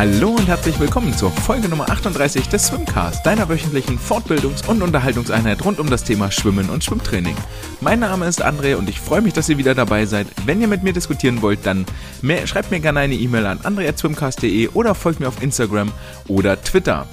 Hallo und herzlich willkommen zur Folge Nummer 38 des Swimcast, deiner wöchentlichen Fortbildungs- und Unterhaltungseinheit rund um das Thema Schwimmen und Schwimmtraining. Mein Name ist André und ich freue mich, dass ihr wieder dabei seid. Wenn ihr mit mir diskutieren wollt, dann mehr, schreibt mir gerne eine E-Mail an andre.swimcast.de oder folgt mir auf Instagram oder Twitter.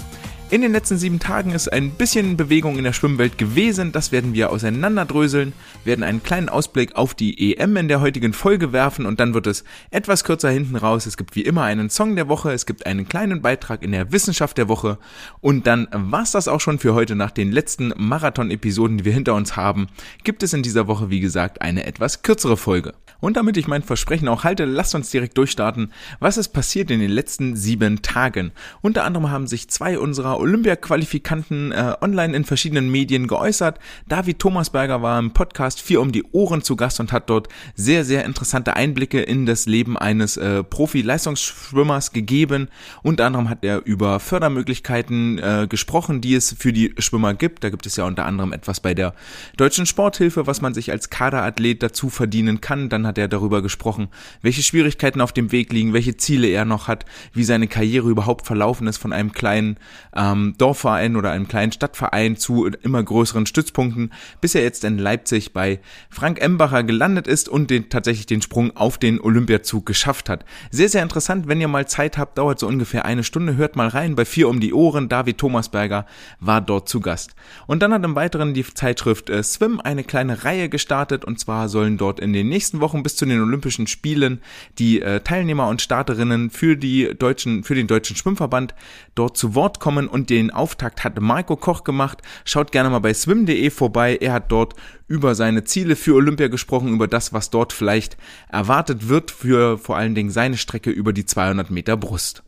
In den letzten sieben Tagen ist ein bisschen Bewegung in der Schwimmwelt gewesen. Das werden wir auseinanderdröseln, werden einen kleinen Ausblick auf die EM in der heutigen Folge werfen und dann wird es etwas kürzer hinten raus. Es gibt wie immer einen Song der Woche, es gibt einen kleinen Beitrag in der Wissenschaft der Woche und dann war's das auch schon für heute nach den letzten Marathon-Episoden, die wir hinter uns haben. Gibt es in dieser Woche, wie gesagt, eine etwas kürzere Folge. Und damit ich mein Versprechen auch halte, lasst uns direkt durchstarten. Was ist passiert in den letzten sieben Tagen? Unter anderem haben sich zwei unserer Olympia-Qualifikanten äh, online in verschiedenen Medien geäußert. David Thomasberger war im Podcast Vier um die Ohren zu Gast und hat dort sehr, sehr interessante Einblicke in das Leben eines äh, Profi-Leistungsschwimmers gegeben. Unter anderem hat er über Fördermöglichkeiten äh, gesprochen, die es für die Schwimmer gibt. Da gibt es ja unter anderem etwas bei der Deutschen Sporthilfe, was man sich als Kaderathlet dazu verdienen kann. Dann hat er darüber gesprochen, welche Schwierigkeiten auf dem Weg liegen, welche Ziele er noch hat, wie seine Karriere überhaupt verlaufen ist von einem kleinen ähm, Dorfverein oder einem kleinen Stadtverein zu immer größeren Stützpunkten, bis er jetzt in Leipzig bei Frank Embacher gelandet ist und den, tatsächlich den Sprung auf den Olympiazug geschafft hat. Sehr, sehr interessant, wenn ihr mal Zeit habt, dauert so ungefähr eine Stunde, hört mal rein bei Vier um die Ohren, David Thomasberger war dort zu Gast. Und dann hat im Weiteren die Zeitschrift äh, Swim eine kleine Reihe gestartet und zwar sollen dort in den nächsten Wochen bis zu den Olympischen Spielen die äh, Teilnehmer und Starterinnen für die deutschen, für den deutschen Schwimmverband dort zu Wort kommen den Auftakt hat Marco Koch gemacht. Schaut gerne mal bei swim.de vorbei. Er hat dort über seine Ziele für Olympia gesprochen, über das, was dort vielleicht erwartet wird für vor allen Dingen seine Strecke über die 200 Meter Brust.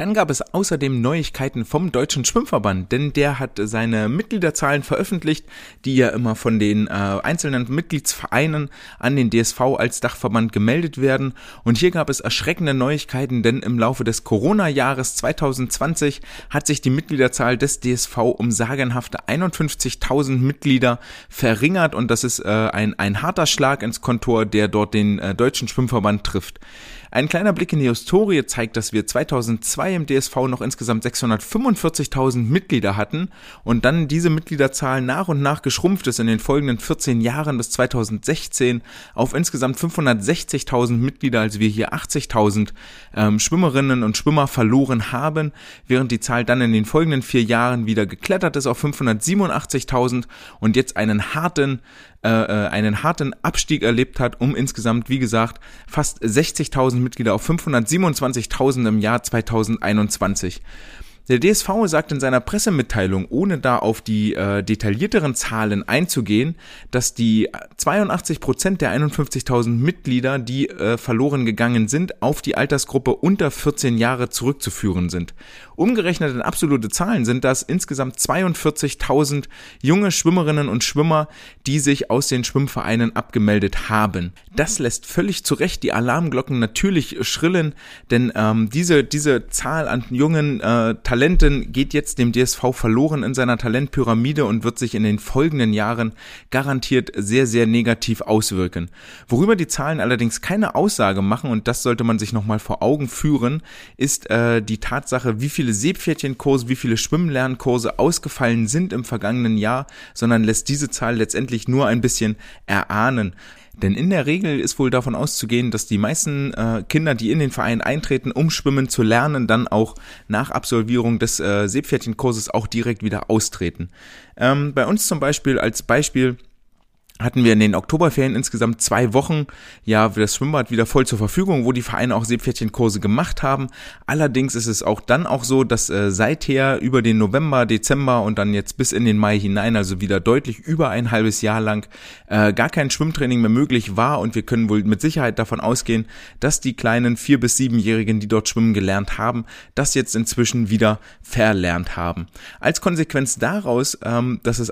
Dann gab es außerdem Neuigkeiten vom Deutschen Schwimmverband, denn der hat seine Mitgliederzahlen veröffentlicht, die ja immer von den äh, einzelnen Mitgliedsvereinen an den DSV als Dachverband gemeldet werden. Und hier gab es erschreckende Neuigkeiten, denn im Laufe des Corona-Jahres 2020 hat sich die Mitgliederzahl des DSV um sagenhafte 51.000 Mitglieder verringert und das ist äh, ein, ein harter Schlag ins Kontor, der dort den äh, Deutschen Schwimmverband trifft. Ein kleiner Blick in die Historie zeigt, dass wir 2002 im DSV noch insgesamt 645.000 Mitglieder hatten und dann diese Mitgliederzahl nach und nach geschrumpft ist in den folgenden 14 Jahren bis 2016 auf insgesamt 560.000 Mitglieder, als wir hier 80.000 ähm, Schwimmerinnen und Schwimmer verloren haben, während die Zahl dann in den folgenden vier Jahren wieder geklettert ist auf 587.000 und jetzt einen harten äh, äh, einen harten Abstieg erlebt hat, um insgesamt, wie gesagt, fast 60.000 Mitglieder auf 527.000 im Jahr 2021. Der DSV sagt in seiner Pressemitteilung, ohne da auf die äh, detaillierteren Zahlen einzugehen, dass die 82 Prozent der 51.000 Mitglieder, die äh, verloren gegangen sind, auf die Altersgruppe unter 14 Jahre zurückzuführen sind. Umgerechnet in absolute Zahlen sind das insgesamt 42.000 junge Schwimmerinnen und Schwimmer, die sich aus den Schwimmvereinen abgemeldet haben. Das lässt völlig zu Recht die Alarmglocken natürlich schrillen, denn ähm, diese, diese Zahl an jungen äh, Talenten geht jetzt dem DSV verloren in seiner Talentpyramide und wird sich in den folgenden Jahren garantiert sehr, sehr negativ auswirken. Worüber die Zahlen allerdings keine Aussage machen, und das sollte man sich nochmal vor Augen führen, ist äh, die Tatsache, wie viele Seepferdchenkurse, wie viele Schwimmlernkurse ausgefallen sind im vergangenen Jahr, sondern lässt diese Zahl letztendlich nur ein bisschen erahnen. Denn in der Regel ist wohl davon auszugehen, dass die meisten äh, Kinder, die in den Verein eintreten, um Schwimmen zu lernen, dann auch nach Absolvierung des äh, Seepferdchenkurses auch direkt wieder austreten. Ähm, bei uns zum Beispiel als Beispiel hatten wir in den Oktoberferien insgesamt zwei Wochen ja das Schwimmbad wieder voll zur Verfügung, wo die Vereine auch Seepferdchenkurse gemacht haben. Allerdings ist es auch dann auch so, dass äh, seither über den November, Dezember und dann jetzt bis in den Mai hinein, also wieder deutlich über ein halbes Jahr lang, äh, gar kein Schwimmtraining mehr möglich war und wir können wohl mit Sicherheit davon ausgehen, dass die kleinen vier bis siebenjährigen, die dort schwimmen gelernt haben, das jetzt inzwischen wieder verlernt haben. Als Konsequenz daraus, ähm, dass es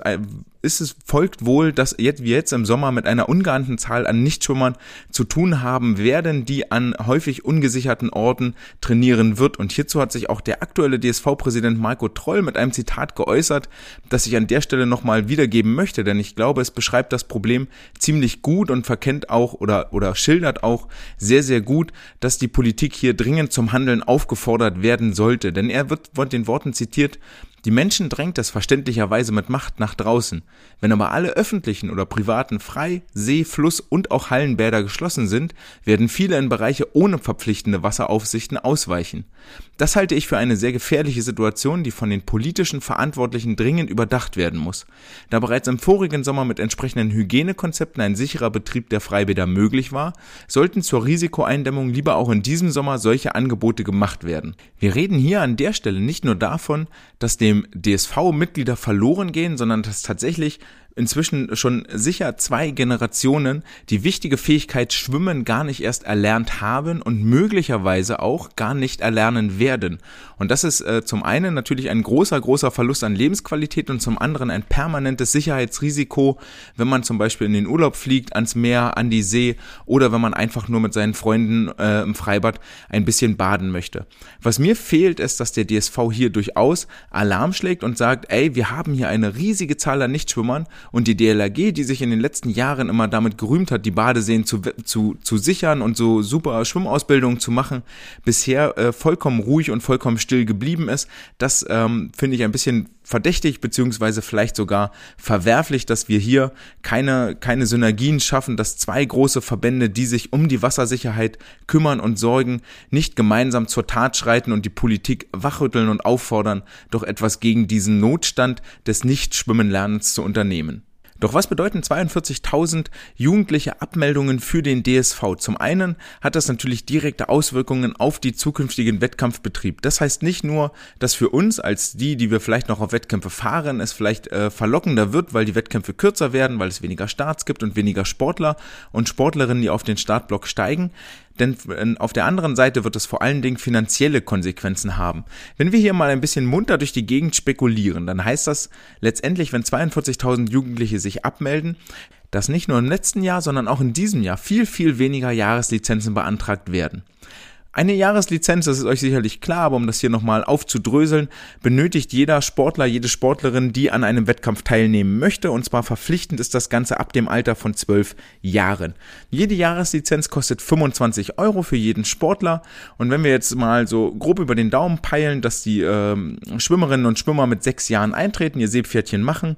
ist es folgt wohl, dass jetzt wir jetzt im Sommer mit einer ungeahnten Zahl an Nichtschwimmern zu tun haben werden, die an häufig ungesicherten Orten trainieren wird. Und hierzu hat sich auch der aktuelle DSV-Präsident Marco Troll mit einem Zitat geäußert, das ich an der Stelle nochmal wiedergeben möchte, denn ich glaube, es beschreibt das Problem ziemlich gut und verkennt auch oder, oder schildert auch sehr, sehr gut, dass die Politik hier dringend zum Handeln aufgefordert werden sollte. Denn er wird von den Worten zitiert, die Menschen drängt es verständlicherweise mit Macht nach draußen. Wenn aber alle öffentlichen oder privaten Frei-, See-, Fluss- und auch Hallenbäder geschlossen sind, werden viele in Bereiche ohne verpflichtende Wasseraufsichten ausweichen. Das halte ich für eine sehr gefährliche Situation, die von den politischen Verantwortlichen dringend überdacht werden muss. Da bereits im vorigen Sommer mit entsprechenden Hygienekonzepten ein sicherer Betrieb der Freibäder möglich war, sollten zur Risikoeindämmung lieber auch in diesem Sommer solche Angebote gemacht werden. Wir reden hier an der Stelle nicht nur davon, dass dem DSV Mitglieder verloren gehen, sondern dass tatsächlich inzwischen schon sicher zwei Generationen die wichtige Fähigkeit Schwimmen gar nicht erst erlernt haben und möglicherweise auch gar nicht erlernen werden. Und das ist äh, zum einen natürlich ein großer, großer Verlust an Lebensqualität und zum anderen ein permanentes Sicherheitsrisiko, wenn man zum Beispiel in den Urlaub fliegt, ans Meer, an die See oder wenn man einfach nur mit seinen Freunden äh, im Freibad ein bisschen baden möchte. Was mir fehlt, ist, dass der DSV hier durchaus Alarm schlägt und sagt, ey, wir haben hier eine riesige Zahl an Nichtschwimmern und die DLRG, die sich in den letzten Jahren immer damit gerühmt hat, die Badeseen zu, zu, zu sichern und so super Schwimmausbildungen zu machen, bisher äh, vollkommen ruhig und vollkommen still geblieben ist. Das ähm, finde ich ein bisschen verdächtig beziehungsweise vielleicht sogar verwerflich, dass wir hier keine, keine Synergien schaffen, dass zwei große Verbände, die sich um die Wassersicherheit kümmern und sorgen, nicht gemeinsam zur Tat schreiten und die Politik wachrütteln und auffordern, doch etwas gegen diesen Notstand des Nichtschwimmenlernens zu unternehmen. Doch was bedeuten 42.000 jugendliche Abmeldungen für den DSV? Zum einen hat das natürlich direkte Auswirkungen auf die zukünftigen Wettkampfbetrieb. Das heißt nicht nur, dass für uns als die, die wir vielleicht noch auf Wettkämpfe fahren, es vielleicht äh, verlockender wird, weil die Wettkämpfe kürzer werden, weil es weniger Starts gibt und weniger Sportler und Sportlerinnen, die auf den Startblock steigen denn äh, auf der anderen Seite wird es vor allen Dingen finanzielle Konsequenzen haben. Wenn wir hier mal ein bisschen munter durch die Gegend spekulieren, dann heißt das letztendlich, wenn 42.000 Jugendliche sich abmelden, dass nicht nur im letzten Jahr, sondern auch in diesem Jahr viel, viel weniger Jahreslizenzen beantragt werden. Eine Jahreslizenz, das ist euch sicherlich klar, aber um das hier nochmal aufzudröseln, benötigt jeder Sportler, jede Sportlerin, die an einem Wettkampf teilnehmen möchte. Und zwar verpflichtend ist das Ganze ab dem Alter von zwölf Jahren. Jede Jahreslizenz kostet 25 Euro für jeden Sportler. Und wenn wir jetzt mal so grob über den Daumen peilen, dass die ähm, Schwimmerinnen und Schwimmer mit sechs Jahren eintreten, ihr Seepferdchen machen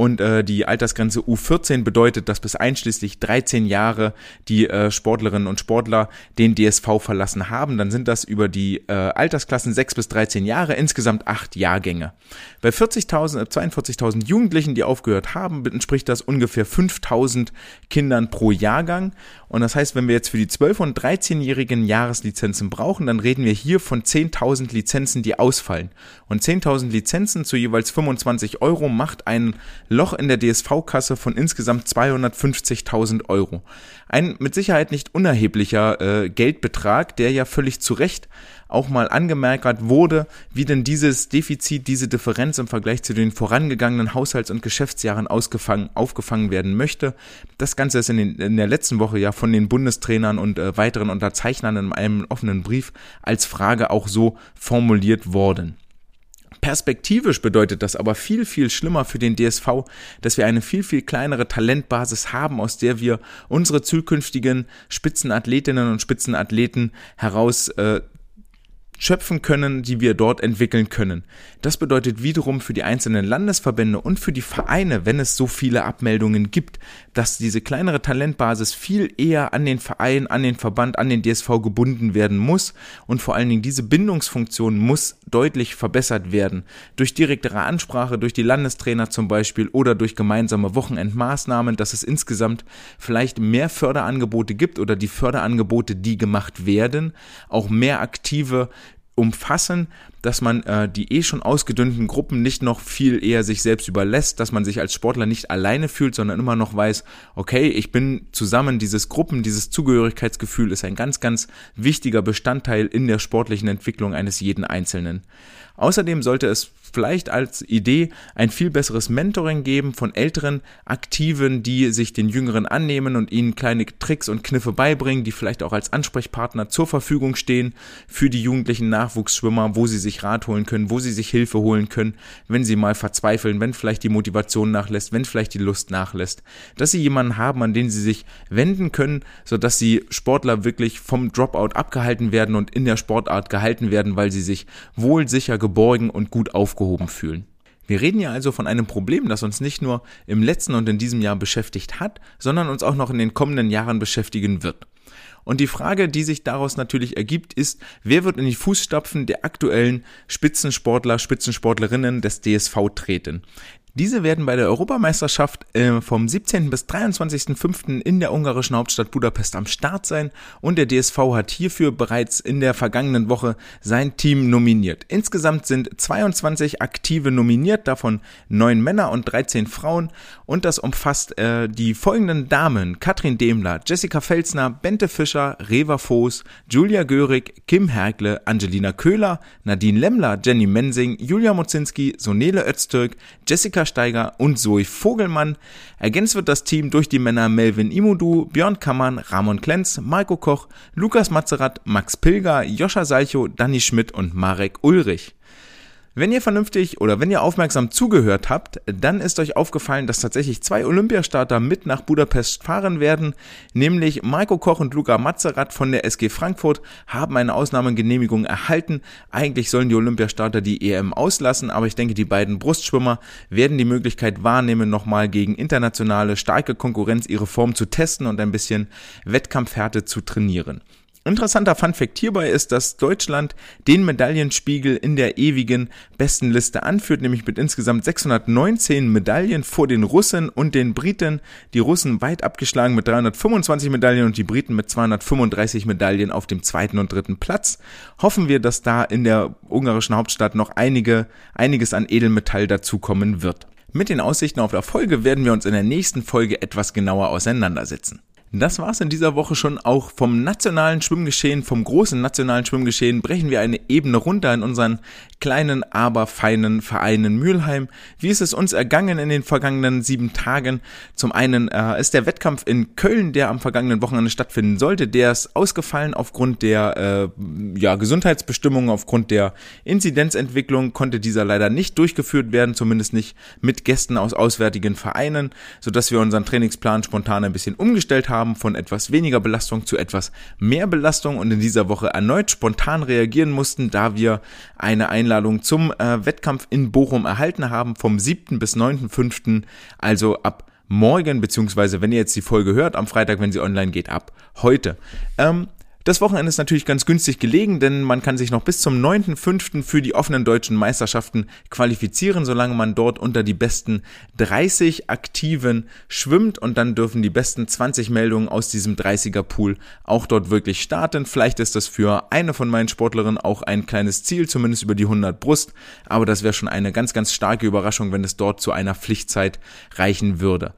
und äh, die Altersgrenze U14 bedeutet, dass bis einschließlich 13 Jahre die äh, Sportlerinnen und Sportler den DSV verlassen haben. Dann sind das über die äh, Altersklassen 6 bis 13 Jahre insgesamt acht Jahrgänge. Bei 40.000, 42.000 Jugendlichen, die aufgehört haben, entspricht das ungefähr 5.000 Kindern pro Jahrgang. Und das heißt, wenn wir jetzt für die 12- und 13-jährigen Jahreslizenzen brauchen, dann reden wir hier von 10.000 Lizenzen, die ausfallen. Und 10.000 Lizenzen zu jeweils 25 Euro macht ein Loch in der DSV-Kasse von insgesamt 250.000 Euro. Ein mit Sicherheit nicht unerheblicher äh, Geldbetrag, der ja völlig zu Recht auch mal angemerkt wurde, wie denn dieses Defizit, diese Differenz im Vergleich zu den vorangegangenen Haushalts- und Geschäftsjahren ausgefangen, aufgefangen werden möchte. Das Ganze ist in, den, in der letzten Woche ja von den Bundestrainern und äh, weiteren Unterzeichnern in einem offenen Brief als Frage auch so formuliert worden. Perspektivisch bedeutet das aber viel, viel schlimmer für den DSV, dass wir eine viel, viel kleinere Talentbasis haben, aus der wir unsere zukünftigen Spitzenathletinnen und Spitzenathleten heraus äh, schöpfen können, die wir dort entwickeln können. Das bedeutet wiederum für die einzelnen Landesverbände und für die Vereine, wenn es so viele Abmeldungen gibt, dass diese kleinere Talentbasis viel eher an den Verein, an den Verband, an den DSV gebunden werden muss und vor allen Dingen diese Bindungsfunktion muss deutlich verbessert werden. Durch direktere Ansprache, durch die Landestrainer zum Beispiel oder durch gemeinsame Wochenendmaßnahmen, dass es insgesamt vielleicht mehr Förderangebote gibt oder die Förderangebote, die gemacht werden, auch mehr aktive umfassen, dass man äh, die eh schon ausgedünnten Gruppen nicht noch viel eher sich selbst überlässt, dass man sich als Sportler nicht alleine fühlt, sondern immer noch weiß, okay, ich bin zusammen, dieses Gruppen, dieses Zugehörigkeitsgefühl ist ein ganz, ganz wichtiger Bestandteil in der sportlichen Entwicklung eines jeden Einzelnen. Außerdem sollte es vielleicht als Idee ein viel besseres Mentoring geben von älteren Aktiven, die sich den Jüngeren annehmen und ihnen kleine Tricks und Kniffe beibringen, die vielleicht auch als Ansprechpartner zur Verfügung stehen für die jugendlichen Nachwuchsschwimmer, wo sie sich Rat holen können, wo sie sich Hilfe holen können, wenn sie mal verzweifeln, wenn vielleicht die Motivation nachlässt, wenn vielleicht die Lust nachlässt, dass sie jemanden haben, an den sie sich wenden können, sodass sie Sportler wirklich vom Dropout abgehalten werden und in der Sportart gehalten werden, weil sie sich wohl sicher geborgen und gut aufgehoben fühlen. Wir reden ja also von einem Problem, das uns nicht nur im letzten und in diesem Jahr beschäftigt hat, sondern uns auch noch in den kommenden Jahren beschäftigen wird. Und die Frage, die sich daraus natürlich ergibt, ist, wer wird in die Fußstapfen der aktuellen Spitzensportler, Spitzensportlerinnen des DSV treten? Diese werden bei der Europameisterschaft äh, vom 17. bis 23.05. in der ungarischen Hauptstadt Budapest am Start sein und der DSV hat hierfür bereits in der vergangenen Woche sein Team nominiert. Insgesamt sind 22 Aktive nominiert, davon 9 Männer und 13 Frauen und das umfasst äh, die folgenden Damen Katrin Demler, Jessica Felsner, Bente Fischer, Reva Voß, Julia Görig, Kim Hergle, Angelina Köhler, Nadine Lemmler, Jenny Mensing, Julia Mozinski, Sonele Öztürk, Jessica Steiger und Zoe Vogelmann. Ergänzt wird das Team durch die Männer Melvin Imudu, Björn Kammann, Ramon Klenz, Marco Koch, Lukas Mazerat, Max Pilger, Joscha Salcho, Danny Schmidt und Marek Ulrich. Wenn ihr vernünftig oder wenn ihr aufmerksam zugehört habt, dann ist euch aufgefallen, dass tatsächlich zwei Olympiastarter mit nach Budapest fahren werden, nämlich Marco Koch und Luca Mazerat von der SG Frankfurt haben eine Ausnahmegenehmigung erhalten. Eigentlich sollen die Olympiastarter die EM auslassen, aber ich denke, die beiden Brustschwimmer werden die Möglichkeit wahrnehmen, nochmal gegen internationale starke Konkurrenz ihre Form zu testen und ein bisschen Wettkampfhärte zu trainieren. Interessanter Funfact hierbei ist, dass Deutschland den Medaillenspiegel in der ewigen besten Liste anführt, nämlich mit insgesamt 619 Medaillen vor den Russen und den Briten. Die Russen weit abgeschlagen mit 325 Medaillen und die Briten mit 235 Medaillen auf dem zweiten und dritten Platz. Hoffen wir, dass da in der ungarischen Hauptstadt noch einige, einiges an Edelmetall dazukommen wird. Mit den Aussichten auf Erfolge werden wir uns in der nächsten Folge etwas genauer auseinandersetzen. Das war's in dieser Woche schon auch vom nationalen Schwimmgeschehen, vom großen nationalen Schwimmgeschehen. Brechen wir eine Ebene runter in unseren kleinen, aber feinen Verein in Mülheim. Wie ist es uns ergangen in den vergangenen sieben Tagen? Zum einen äh, ist der Wettkampf in Köln, der am vergangenen Wochenende stattfinden sollte, der ist ausgefallen aufgrund der äh, ja, Gesundheitsbestimmungen, aufgrund der Inzidenzentwicklung konnte dieser leider nicht durchgeführt werden, zumindest nicht mit Gästen aus auswärtigen Vereinen, sodass wir unseren Trainingsplan spontan ein bisschen umgestellt haben haben von etwas weniger Belastung zu etwas mehr Belastung und in dieser Woche erneut spontan reagieren mussten, da wir eine Einladung zum äh, Wettkampf in Bochum erhalten haben vom 7. bis 9.5. also ab morgen, beziehungsweise wenn ihr jetzt die Folge hört, am Freitag, wenn sie online geht, ab heute. Ähm, das Wochenende ist natürlich ganz günstig gelegen, denn man kann sich noch bis zum 9.5. für die offenen deutschen Meisterschaften qualifizieren, solange man dort unter die besten 30 Aktiven schwimmt und dann dürfen die besten 20 Meldungen aus diesem 30er Pool auch dort wirklich starten. Vielleicht ist das für eine von meinen Sportlerinnen auch ein kleines Ziel, zumindest über die 100 Brust, aber das wäre schon eine ganz, ganz starke Überraschung, wenn es dort zu einer Pflichtzeit reichen würde.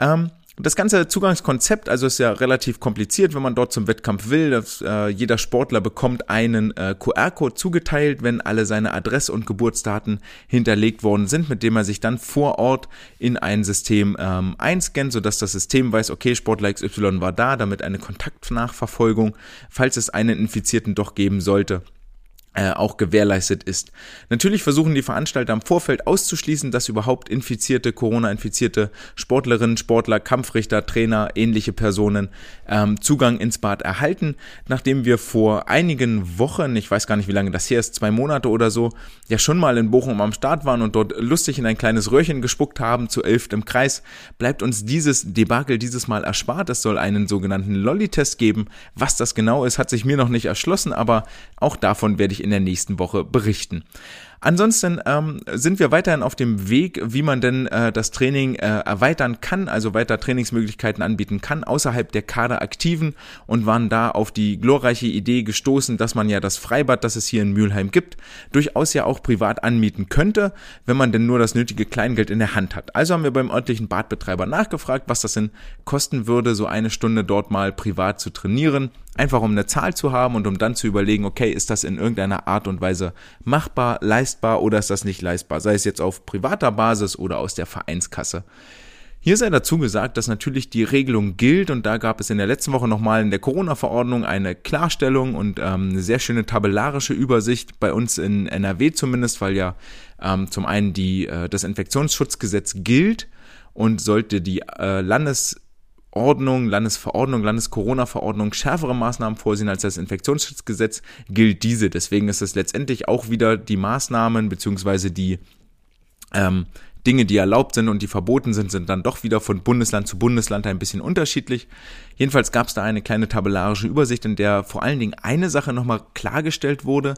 Ähm, das ganze Zugangskonzept, also ist ja relativ kompliziert, wenn man dort zum Wettkampf will. Dass, äh, jeder Sportler bekommt einen äh, QR-Code zugeteilt, wenn alle seine Adresse und Geburtsdaten hinterlegt worden sind, mit dem er sich dann vor Ort in ein System ähm, einscannt, sodass das System weiß, okay, Sportler XY war da, damit eine Kontaktnachverfolgung, falls es einen Infizierten doch geben sollte, äh, auch gewährleistet ist. Natürlich versuchen die Veranstalter im Vorfeld auszuschließen, dass überhaupt infizierte, Corona-infizierte Sportlerinnen, Sportler, Kampfrichter, Trainer, ähnliche Personen ähm, Zugang ins Bad erhalten. Nachdem wir vor einigen Wochen, ich weiß gar nicht, wie lange das her ist, zwei Monate oder so, ja schon mal in Bochum am Start waren und dort lustig in ein kleines Röhrchen gespuckt haben, zu elft im Kreis, bleibt uns dieses Debakel dieses Mal erspart. Es soll einen sogenannten Lolli-Test geben. Was das genau ist, hat sich mir noch nicht erschlossen, aber auch davon werde ich in der nächsten Woche berichten. Ansonsten ähm, sind wir weiterhin auf dem Weg, wie man denn äh, das Training äh, erweitern kann, also weiter Trainingsmöglichkeiten anbieten kann, außerhalb der Kaderaktiven und waren da auf die glorreiche Idee gestoßen, dass man ja das Freibad, das es hier in Mülheim gibt, durchaus ja auch privat anmieten könnte, wenn man denn nur das nötige Kleingeld in der Hand hat. Also haben wir beim örtlichen Badbetreiber nachgefragt, was das denn kosten würde, so eine Stunde dort mal privat zu trainieren. Einfach um eine Zahl zu haben und um dann zu überlegen, okay, ist das in irgendeiner Art und Weise machbar, leistbar oder ist das nicht leistbar, sei es jetzt auf privater Basis oder aus der Vereinskasse. Hier sei dazu gesagt, dass natürlich die Regelung gilt und da gab es in der letzten Woche nochmal in der Corona-Verordnung eine Klarstellung und ähm, eine sehr schöne tabellarische Übersicht bei uns in NRW zumindest, weil ja ähm, zum einen die, äh, das Infektionsschutzgesetz gilt und sollte die äh, Landes Ordnung, Landesverordnung, Landes-Corona-Verordnung schärfere Maßnahmen vorsehen als das Infektionsschutzgesetz, gilt diese. Deswegen ist es letztendlich auch wieder die Maßnahmen beziehungsweise die ähm, Dinge, die erlaubt sind und die verboten sind, sind dann doch wieder von Bundesland zu Bundesland ein bisschen unterschiedlich. Jedenfalls gab es da eine kleine tabellarische Übersicht, in der vor allen Dingen eine Sache nochmal klargestellt wurde,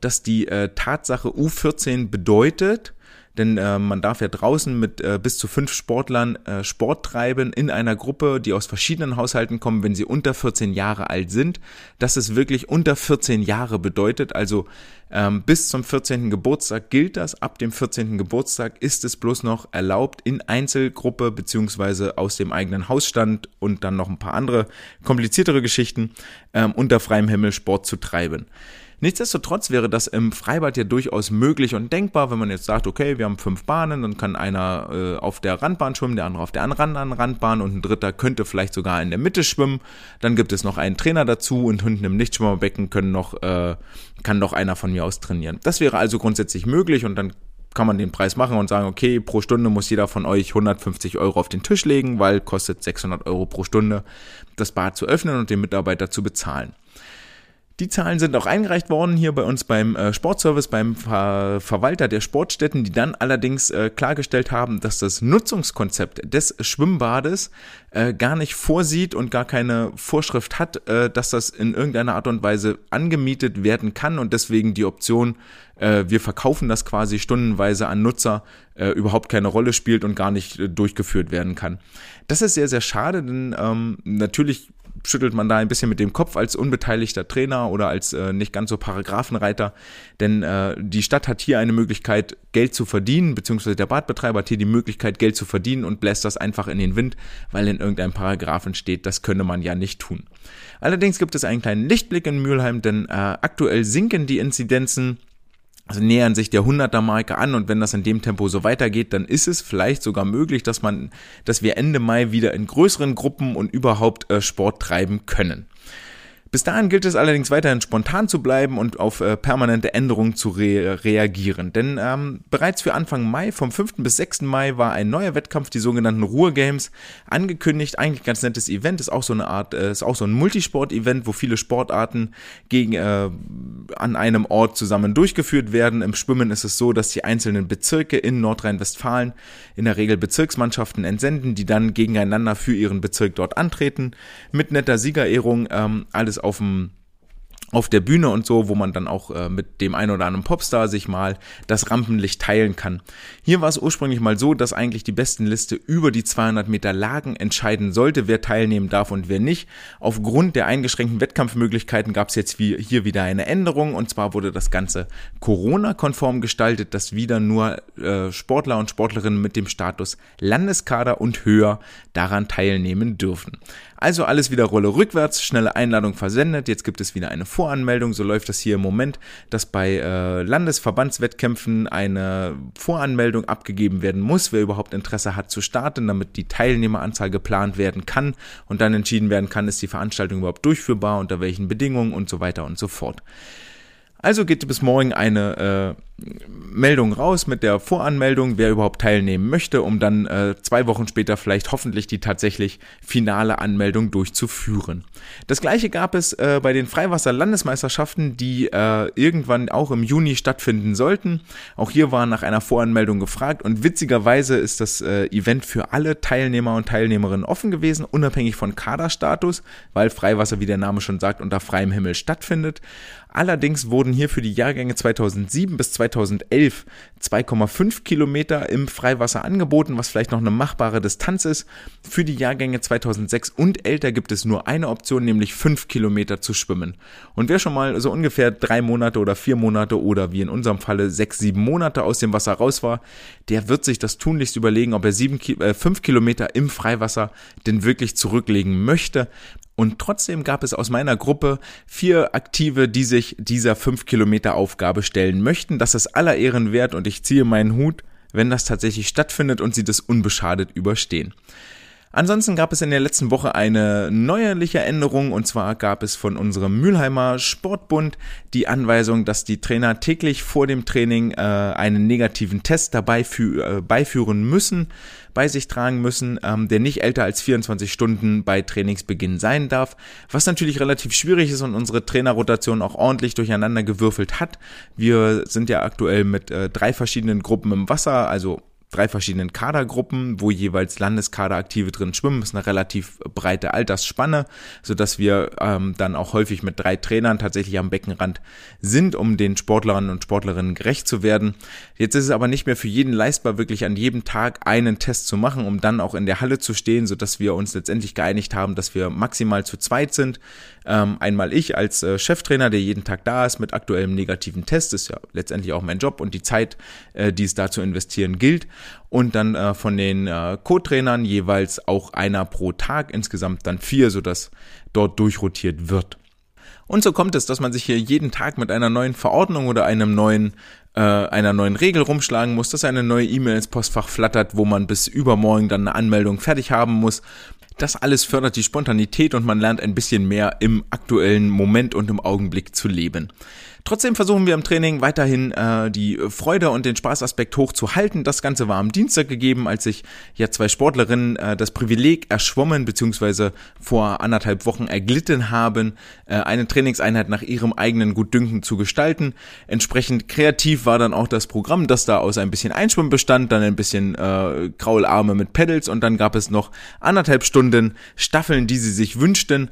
dass die äh, Tatsache U14 bedeutet, denn äh, man darf ja draußen mit äh, bis zu fünf Sportlern äh, Sport treiben in einer Gruppe, die aus verschiedenen Haushalten kommen, wenn sie unter 14 Jahre alt sind. Dass es wirklich unter 14 Jahre bedeutet, also ähm, bis zum 14. Geburtstag gilt das. Ab dem 14. Geburtstag ist es bloß noch erlaubt, in Einzelgruppe beziehungsweise aus dem eigenen Hausstand und dann noch ein paar andere kompliziertere Geschichten ähm, unter freiem Himmel Sport zu treiben. Nichtsdestotrotz wäre das im Freibad ja durchaus möglich und denkbar, wenn man jetzt sagt, okay, wir haben fünf Bahnen, dann kann einer äh, auf der Randbahn schwimmen, der andere auf der anderen Randbahn und ein dritter könnte vielleicht sogar in der Mitte schwimmen. Dann gibt es noch einen Trainer dazu und hinten im Nichtschwimmerbecken können noch, äh, kann noch einer von mir aus trainieren. Das wäre also grundsätzlich möglich und dann kann man den Preis machen und sagen, okay, pro Stunde muss jeder von euch 150 Euro auf den Tisch legen, weil kostet 600 Euro pro Stunde, das Bad zu öffnen und den Mitarbeiter zu bezahlen. Die Zahlen sind auch eingereicht worden hier bei uns beim äh, Sportservice, beim Ver Verwalter der Sportstätten, die dann allerdings äh, klargestellt haben, dass das Nutzungskonzept des Schwimmbades äh, gar nicht vorsieht und gar keine Vorschrift hat, äh, dass das in irgendeiner Art und Weise angemietet werden kann und deswegen die Option, äh, wir verkaufen das quasi stundenweise an Nutzer, äh, überhaupt keine Rolle spielt und gar nicht durchgeführt werden kann. Das ist sehr, sehr schade, denn ähm, natürlich schüttelt man da ein bisschen mit dem Kopf als unbeteiligter Trainer oder als äh, nicht ganz so Paragraphenreiter. Denn äh, die Stadt hat hier eine Möglichkeit, Geld zu verdienen, beziehungsweise der Badbetreiber hat hier die Möglichkeit, Geld zu verdienen und bläst das einfach in den Wind, weil in irgendeinem Paragraphen steht, das könne man ja nicht tun. Allerdings gibt es einen kleinen Lichtblick in Mülheim, denn äh, aktuell sinken die Inzidenzen also nähern sich der 100er Marke an und wenn das in dem Tempo so weitergeht, dann ist es vielleicht sogar möglich, dass man, dass wir Ende Mai wieder in größeren Gruppen und überhaupt äh, Sport treiben können. Bis dahin gilt es allerdings weiterhin spontan zu bleiben und auf äh, permanente Änderungen zu re reagieren. Denn ähm, bereits für Anfang Mai, vom 5. bis 6. Mai, war ein neuer Wettkampf, die sogenannten Ruhr Games, angekündigt. Eigentlich ganz nettes Event, ist auch so eine Art, äh, ist auch so ein Multisport-Event, wo viele Sportarten gegen äh, an einem Ort zusammen durchgeführt werden. Im Schwimmen ist es so, dass die einzelnen Bezirke in Nordrhein-Westfalen in der Regel Bezirksmannschaften entsenden, die dann gegeneinander für ihren Bezirk dort antreten. Mit netter Siegerehrung, ähm, alles auf dem auf der Bühne und so, wo man dann auch äh, mit dem einen oder anderen Popstar sich mal das Rampenlicht teilen kann. Hier war es ursprünglich mal so, dass eigentlich die besten Liste über die 200 Meter Lagen entscheiden sollte, wer teilnehmen darf und wer nicht. Aufgrund der eingeschränkten Wettkampfmöglichkeiten gab es jetzt wie, hier wieder eine Änderung und zwar wurde das Ganze Corona-konform gestaltet, dass wieder nur äh, Sportler und Sportlerinnen mit dem Status Landeskader und höher daran teilnehmen dürfen. Also alles wieder Rolle rückwärts, schnelle Einladung versendet. Jetzt gibt es wieder eine Voranmeldung. So läuft das hier im Moment, dass bei äh, Landesverbandswettkämpfen eine Voranmeldung abgegeben werden muss, wer überhaupt Interesse hat zu starten, damit die Teilnehmeranzahl geplant werden kann und dann entschieden werden kann, ist die Veranstaltung überhaupt durchführbar, unter welchen Bedingungen und so weiter und so fort. Also geht bis morgen eine äh, Meldung raus mit der Voranmeldung, wer überhaupt teilnehmen möchte, um dann äh, zwei Wochen später vielleicht hoffentlich die tatsächlich finale Anmeldung durchzuführen. Das gleiche gab es äh, bei den Freiwasser-Landesmeisterschaften, die äh, irgendwann auch im Juni stattfinden sollten. Auch hier war nach einer Voranmeldung gefragt und witzigerweise ist das äh, Event für alle Teilnehmer und Teilnehmerinnen offen gewesen, unabhängig von Kaderstatus, weil Freiwasser, wie der Name schon sagt, unter freiem Himmel stattfindet. Allerdings wurden hier für die Jahrgänge 2007 bis 2009 2011 2,5 Kilometer im Freiwasser angeboten, was vielleicht noch eine machbare Distanz ist. Für die Jahrgänge 2006 und älter gibt es nur eine Option, nämlich 5 Kilometer zu schwimmen. Und wer schon mal so ungefähr drei Monate oder vier Monate oder wie in unserem Falle sechs, sieben Monate aus dem Wasser raus war, der wird sich das tunlichst überlegen, ob er sieben, äh, fünf Kilometer im Freiwasser denn wirklich zurücklegen möchte. Und trotzdem gab es aus meiner Gruppe vier Aktive, die sich dieser 5 Kilometer Aufgabe stellen möchten. Das ist aller Ehren wert und ich ziehe meinen Hut, wenn das tatsächlich stattfindet und sie das unbeschadet überstehen. Ansonsten gab es in der letzten Woche eine neuerliche Änderung und zwar gab es von unserem Mülheimer Sportbund die Anweisung, dass die Trainer täglich vor dem Training äh, einen negativen Test dabei fü äh, beiführen müssen, bei sich tragen müssen, ähm, der nicht älter als 24 Stunden bei Trainingsbeginn sein darf, was natürlich relativ schwierig ist und unsere Trainerrotation auch ordentlich durcheinander gewürfelt hat. Wir sind ja aktuell mit äh, drei verschiedenen Gruppen im Wasser, also drei verschiedenen Kadergruppen, wo jeweils Landeskaderaktive drin schwimmen. Das ist eine relativ breite Altersspanne, so dass wir ähm, dann auch häufig mit drei Trainern tatsächlich am Beckenrand sind, um den Sportlerinnen und Sportlerinnen gerecht zu werden. Jetzt ist es aber nicht mehr für jeden leistbar, wirklich an jedem Tag einen Test zu machen, um dann auch in der Halle zu stehen, so dass wir uns letztendlich geeinigt haben, dass wir maximal zu zweit sind. Ähm, einmal ich als äh, Cheftrainer, der jeden Tag da ist mit aktuellem negativen Test, ist ja letztendlich auch mein Job und die Zeit, äh, die es da zu investieren gilt. Und dann äh, von den äh, Co-Trainern jeweils auch einer pro Tag, insgesamt dann vier, sodass dort durchrotiert wird. Und so kommt es, dass man sich hier jeden Tag mit einer neuen Verordnung oder einem neuen äh, einer neuen Regel rumschlagen muss, dass eine neue E-Mail ins Postfach flattert, wo man bis übermorgen dann eine Anmeldung fertig haben muss das alles fördert die Spontanität und man lernt ein bisschen mehr im aktuellen Moment und im Augenblick zu leben. Trotzdem versuchen wir im Training weiterhin äh, die Freude und den Spaßaspekt hochzuhalten. Das Ganze war am Dienstag gegeben, als sich ja zwei Sportlerinnen äh, das Privileg erschwommen bzw. vor anderthalb Wochen erglitten haben, äh, eine Trainingseinheit nach ihrem eigenen Gutdünken zu gestalten. Entsprechend kreativ war dann auch das Programm, das da aus ein bisschen Einschwimmen bestand, dann ein bisschen äh, Kraularme mit Pedals und dann gab es noch anderthalb Stunden Staffeln, die sie sich wünschten.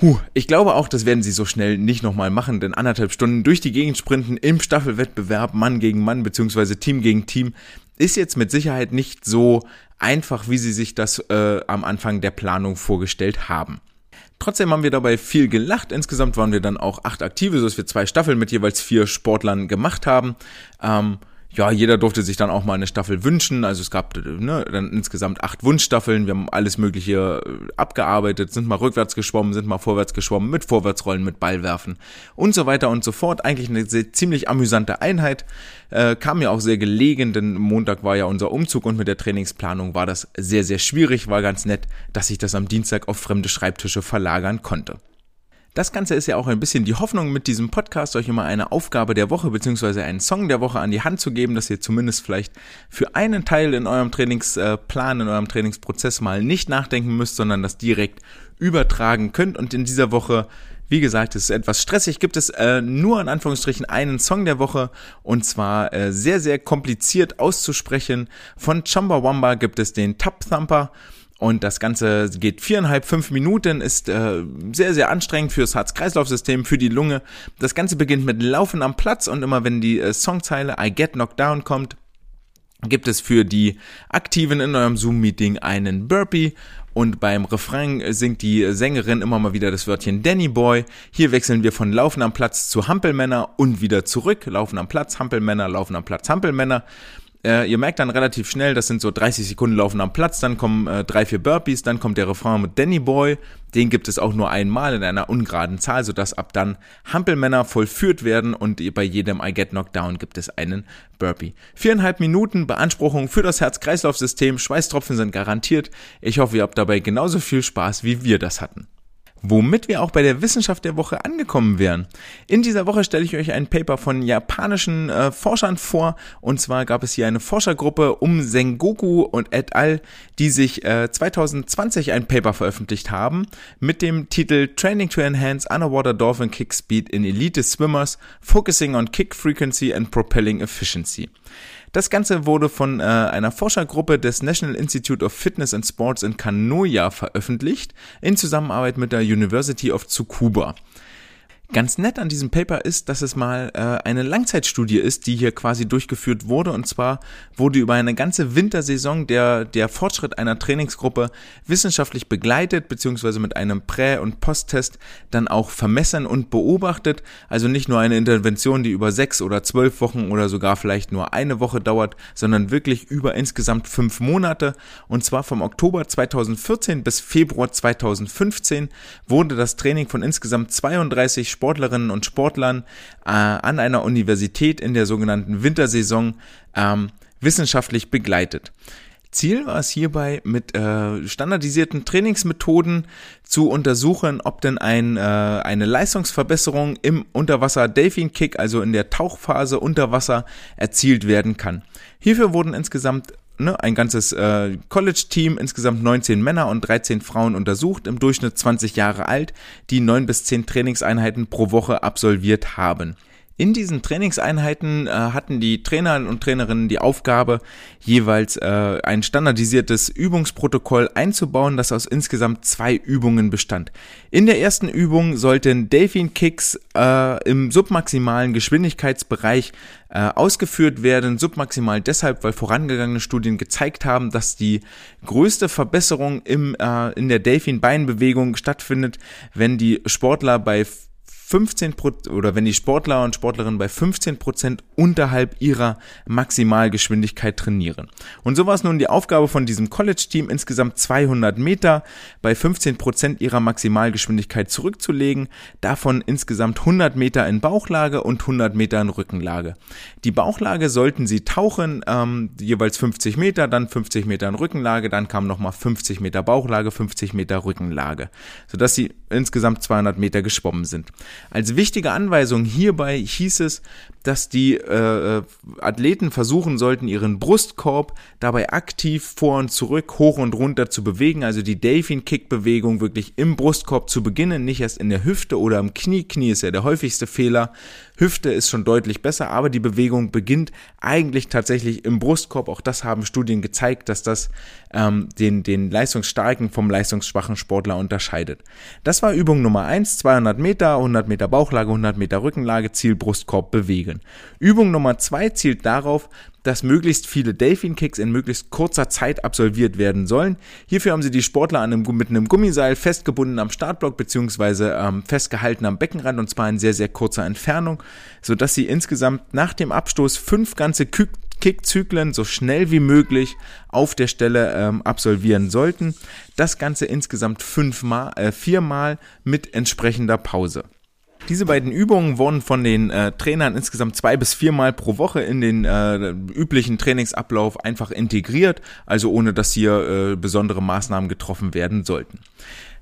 Huh, ich glaube auch, das werden sie so schnell nicht nochmal machen, denn anderthalb Stunden durch die Gegend sprinten im Staffelwettbewerb Mann gegen Mann beziehungsweise Team gegen Team ist jetzt mit Sicherheit nicht so einfach, wie sie sich das äh, am Anfang der Planung vorgestellt haben. Trotzdem haben wir dabei viel gelacht. Insgesamt waren wir dann auch acht Aktive, so dass wir zwei Staffeln mit jeweils vier Sportlern gemacht haben. Ähm, ja, jeder durfte sich dann auch mal eine Staffel wünschen. Also es gab ne, dann insgesamt acht Wunschstaffeln. Wir haben alles Mögliche äh, abgearbeitet, sind mal rückwärts geschwommen, sind mal vorwärts geschwommen, mit Vorwärtsrollen, mit Ballwerfen und so weiter und so fort. Eigentlich eine sehr, ziemlich amüsante Einheit. Äh, kam mir auch sehr gelegen, denn Montag war ja unser Umzug und mit der Trainingsplanung war das sehr, sehr schwierig. War ganz nett, dass ich das am Dienstag auf fremde Schreibtische verlagern konnte. Das Ganze ist ja auch ein bisschen die Hoffnung mit diesem Podcast, euch immer eine Aufgabe der Woche beziehungsweise einen Song der Woche an die Hand zu geben, dass ihr zumindest vielleicht für einen Teil in eurem Trainingsplan, in eurem Trainingsprozess mal nicht nachdenken müsst, sondern das direkt übertragen könnt. Und in dieser Woche wie gesagt, es ist etwas stressig. Gibt es äh, nur in Anführungsstrichen einen Song der Woche und zwar äh, sehr, sehr kompliziert auszusprechen. Von Chumbawamba gibt es den Tap Thumper. Und das Ganze geht viereinhalb, fünf Minuten, ist äh, sehr, sehr anstrengend fürs Herz-Kreislauf-System, für die Lunge. Das Ganze beginnt mit Laufen am Platz und immer wenn die äh, Songzeile I Get Knocked Down kommt, gibt es für die Aktiven in eurem Zoom-Meeting einen Burpee und beim Refrain singt die Sängerin immer mal wieder das Wörtchen Danny Boy. Hier wechseln wir von Laufen am Platz zu Hampelmänner und wieder zurück. Laufen am Platz, Hampelmänner, Laufen am Platz, Hampelmänner. Äh, ihr merkt dann relativ schnell, das sind so 30 Sekunden laufen am Platz, dann kommen äh, drei, vier Burpees, dann kommt der Refrain mit Danny Boy. Den gibt es auch nur einmal in einer ungeraden Zahl, sodass ab dann Hampelmänner vollführt werden und bei jedem I Get Knocked Down gibt es einen Burpee. Viereinhalb Minuten Beanspruchung für das Herz-Kreislauf-System, Schweißtropfen sind garantiert. Ich hoffe, ihr habt dabei genauso viel Spaß, wie wir das hatten womit wir auch bei der Wissenschaft der Woche angekommen wären. In dieser Woche stelle ich euch ein Paper von japanischen äh, Forschern vor und zwar gab es hier eine Forschergruppe um Sengoku und et al., die sich äh, 2020 ein Paper veröffentlicht haben mit dem Titel Training to Enhance Underwater Dolphin Kick Speed in Elite Swimmers, Focusing on Kick Frequency and Propelling Efficiency. Das Ganze wurde von äh, einer Forschergruppe des National Institute of Fitness and Sports in Kanoya veröffentlicht, in Zusammenarbeit mit der University of Tsukuba. Ganz nett an diesem Paper ist, dass es mal äh, eine Langzeitstudie ist, die hier quasi durchgeführt wurde. Und zwar wurde über eine ganze Wintersaison der, der Fortschritt einer Trainingsgruppe wissenschaftlich begleitet, beziehungsweise mit einem Prä- und Posttest dann auch vermessen und beobachtet. Also nicht nur eine Intervention, die über sechs oder zwölf Wochen oder sogar vielleicht nur eine Woche dauert, sondern wirklich über insgesamt fünf Monate. Und zwar vom Oktober 2014 bis Februar 2015 wurde das Training von insgesamt 32 Sportlerinnen und Sportlern äh, an einer Universität in der sogenannten Wintersaison ähm, wissenschaftlich begleitet. Ziel war es hierbei, mit äh, standardisierten Trainingsmethoden zu untersuchen, ob denn ein, äh, eine Leistungsverbesserung im Unterwasser Delfin Kick, also in der Tauchphase unter Wasser, erzielt werden kann. Hierfür wurden insgesamt ne, ein ganzes äh, College-Team, insgesamt 19 Männer und 13 Frauen untersucht, im Durchschnitt 20 Jahre alt, die 9 bis 10 Trainingseinheiten pro Woche absolviert haben. In diesen Trainingseinheiten äh, hatten die Trainer und Trainerinnen die Aufgabe, jeweils äh, ein standardisiertes Übungsprotokoll einzubauen, das aus insgesamt zwei Übungen bestand. In der ersten Übung sollten Delfin Kicks äh, im submaximalen Geschwindigkeitsbereich äh, ausgeführt werden. Submaximal deshalb, weil vorangegangene Studien gezeigt haben, dass die größte Verbesserung im, äh, in der Delfin-Beinbewegung stattfindet, wenn die Sportler bei 15 oder wenn die Sportler und Sportlerinnen bei 15 Prozent unterhalb ihrer Maximalgeschwindigkeit trainieren. Und so war es nun die Aufgabe von diesem College-Team, insgesamt 200 Meter bei 15 Prozent ihrer Maximalgeschwindigkeit zurückzulegen, davon insgesamt 100 Meter in Bauchlage und 100 Meter in Rückenlage. Die Bauchlage sollten sie tauchen, ähm, jeweils 50 Meter, dann 50 Meter in Rückenlage, dann kam nochmal 50 Meter Bauchlage, 50 Meter Rückenlage, sodass sie insgesamt 200 Meter geschwommen sind. Als wichtige Anweisung hierbei hieß es, dass die äh, Athleten versuchen sollten, ihren Brustkorb dabei aktiv vor und zurück, hoch und runter zu bewegen, also die Delfin-Kick-Bewegung wirklich im Brustkorb zu beginnen, nicht erst in der Hüfte oder im Knie. Knie ist ja der häufigste Fehler. Hüfte ist schon deutlich besser, aber die Bewegung beginnt eigentlich tatsächlich im Brustkorb. Auch das haben Studien gezeigt, dass das ähm, den, den leistungsstarken vom leistungsschwachen Sportler unterscheidet. Das war Übung Nummer eins: 200 Meter, 100 Meter Bauchlage, 100 Meter Rückenlage, Ziel Brustkorb bewegen. Übung Nummer zwei zielt darauf, dass möglichst viele Delfin-Kicks in möglichst kurzer Zeit absolviert werden sollen. Hierfür haben sie die Sportler einem, mit einem Gummiseil festgebunden am Startblock beziehungsweise ähm, festgehalten am Beckenrand und zwar in sehr, sehr kurzer Entfernung, sodass sie insgesamt nach dem Abstoß fünf ganze Kickzyklen so schnell wie möglich auf der Stelle ähm, absolvieren sollten. Das Ganze insgesamt fünfmal, äh, viermal mit entsprechender Pause. Diese beiden Übungen wurden von den äh, Trainern insgesamt zwei bis viermal pro Woche in den äh, üblichen Trainingsablauf einfach integriert, also ohne dass hier äh, besondere Maßnahmen getroffen werden sollten.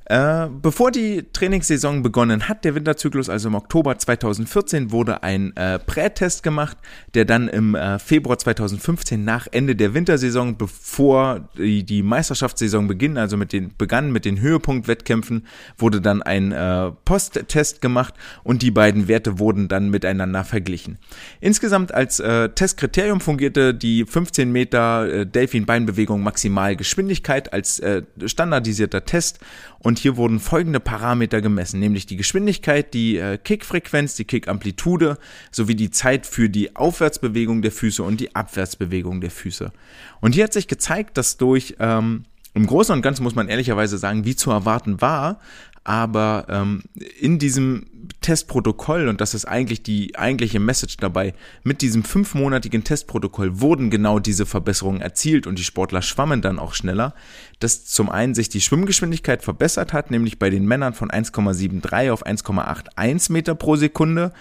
Äh, bevor die Trainingssaison begonnen hat, der Winterzyklus, also im Oktober 2014, wurde ein äh, Prätest gemacht, der dann im äh, Februar 2015 nach Ende der Wintersaison, bevor die, die Meisterschaftssaison beginnt, also mit den, begann mit den Höhepunktwettkämpfen, wurde dann ein äh, Posttest gemacht und die beiden Werte wurden dann miteinander verglichen. Insgesamt als äh, Testkriterium fungierte die 15 Meter äh, Delfin-Beinbewegung Maximalgeschwindigkeit als äh, standardisierter Test und hier wurden folgende Parameter gemessen, nämlich die Geschwindigkeit, die äh, Kickfrequenz, die Kickamplitude sowie die Zeit für die Aufwärtsbewegung der Füße und die Abwärtsbewegung der Füße. Und hier hat sich gezeigt, dass durch ähm, im Großen und Ganzen muss man ehrlicherweise sagen, wie zu erwarten war, aber ähm, in diesem Testprotokoll, und das ist eigentlich die eigentliche Message dabei, mit diesem fünfmonatigen Testprotokoll wurden genau diese Verbesserungen erzielt und die Sportler schwammen dann auch schneller, dass zum einen sich die Schwimmgeschwindigkeit verbessert hat, nämlich bei den Männern von 1,73 auf 1,81 Meter pro Sekunde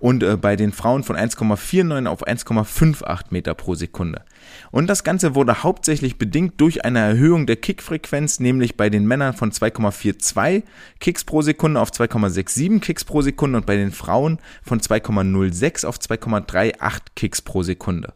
und äh, bei den Frauen von 1,49 auf 1,58 Meter pro Sekunde. Und das Ganze wurde hauptsächlich bedingt durch eine Erhöhung der Kickfrequenz, nämlich bei den Männern von 2,42 Kicks pro Sekunde auf 2,67 Kicks pro Sekunde und bei den Frauen von 2,06 auf 2,38 Kicks pro Sekunde.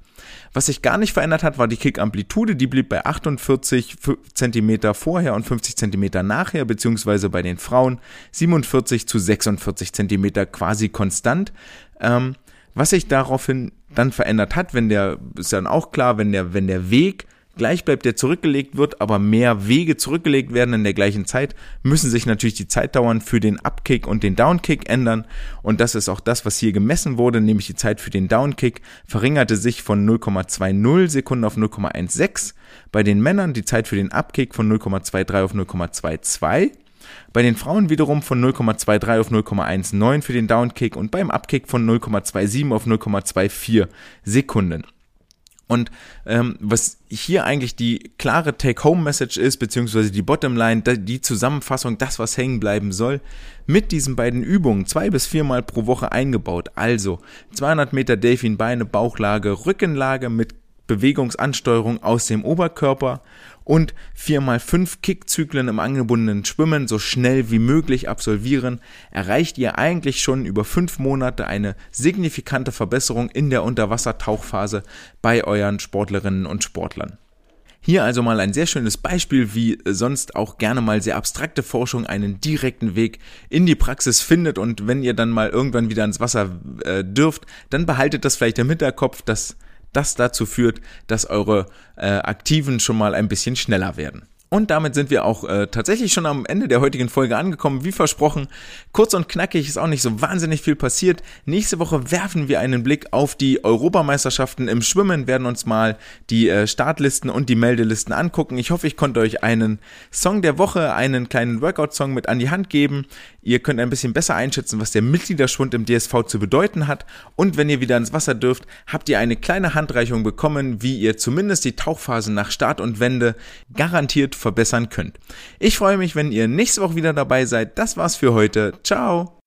Was sich gar nicht verändert hat, war die Kickamplitude. Die blieb bei 48 cm vorher und 50 cm nachher, beziehungsweise bei den Frauen 47 zu 46 cm quasi konstant. Ähm, was sich daraufhin dann verändert hat, wenn der, ist dann auch klar, wenn der, wenn der Weg gleich bleibt, der zurückgelegt wird, aber mehr Wege zurückgelegt werden in der gleichen Zeit, müssen sich natürlich die Zeitdauern für den Upkick und den Downkick ändern. Und das ist auch das, was hier gemessen wurde, nämlich die Zeit für den Downkick verringerte sich von 0,20 Sekunden auf 0,16. Bei den Männern die Zeit für den Upkick von 0,23 auf 0,22 bei den Frauen wiederum von 0,23 auf 0,19 für den Downkick und beim Upkick von 0,27 auf 0,24 Sekunden. Und ähm, was hier eigentlich die klare Take-Home-Message ist, beziehungsweise die Bottomline, die Zusammenfassung, das, was hängen bleiben soll, mit diesen beiden Übungen zwei bis viermal pro Woche eingebaut. Also 200 Meter Delfin-Beine, Bauchlage, Rückenlage mit Bewegungsansteuerung aus dem Oberkörper und 4x5 Kickzyklen im angebundenen Schwimmen so schnell wie möglich absolvieren, erreicht ihr eigentlich schon über fünf Monate eine signifikante Verbesserung in der Unterwassertauchphase bei euren Sportlerinnen und Sportlern. Hier also mal ein sehr schönes Beispiel, wie sonst auch gerne mal sehr abstrakte Forschung einen direkten Weg in die Praxis findet und wenn ihr dann mal irgendwann wieder ins Wasser äh, dürft, dann behaltet das vielleicht im Hinterkopf, dass das dazu führt, dass eure äh, Aktiven schon mal ein bisschen schneller werden. Und damit sind wir auch äh, tatsächlich schon am Ende der heutigen Folge angekommen. Wie versprochen, kurz und knackig ist auch nicht so wahnsinnig viel passiert. Nächste Woche werfen wir einen Blick auf die Europameisterschaften im Schwimmen, werden uns mal die äh, Startlisten und die Meldelisten angucken. Ich hoffe, ich konnte euch einen Song der Woche, einen kleinen Workout-Song mit an die Hand geben. Ihr könnt ein bisschen besser einschätzen, was der Mitgliederschwund im DSV zu bedeuten hat. Und wenn ihr wieder ins Wasser dürft, habt ihr eine kleine Handreichung bekommen, wie ihr zumindest die Tauchphase nach Start und Wende garantiert verbessern könnt. Ich freue mich, wenn ihr nächste Woche wieder dabei seid. Das war's für heute. Ciao!